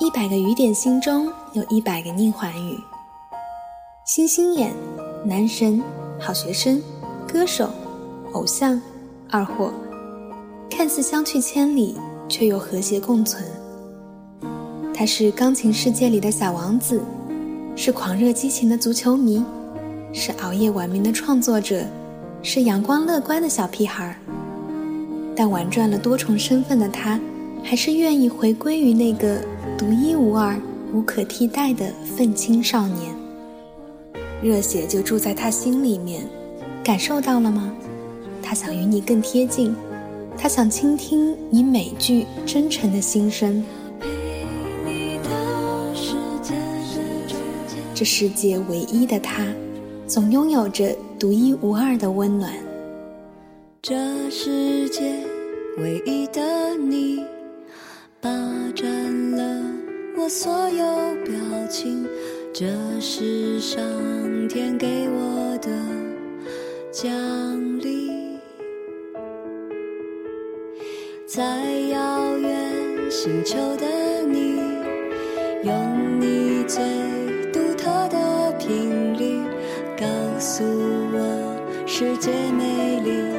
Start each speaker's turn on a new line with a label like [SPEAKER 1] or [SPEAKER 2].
[SPEAKER 1] 一百个雨点心中有一百个宁环语。星星眼，男神，好学生，歌手，偶像，二货，看似相去千里，却又和谐共存。他是钢琴世界里的小王子，是狂热激情的足球迷，是熬夜玩命的创作者，是阳光乐观的小屁孩儿。但玩转了多重身份的他，还是愿意回归于那个独一无二、无可替代的愤青少年。热血就住在他心里面，感受到了吗？他想与你更贴近，他想倾听你每句真诚的心声。这世界唯一的他，总拥有着独一无二的温暖。
[SPEAKER 2] 这世界唯一的你，所有表情。这是上天给我的奖励，在遥远星球的你，用你最独特的频率告诉我，世界美丽。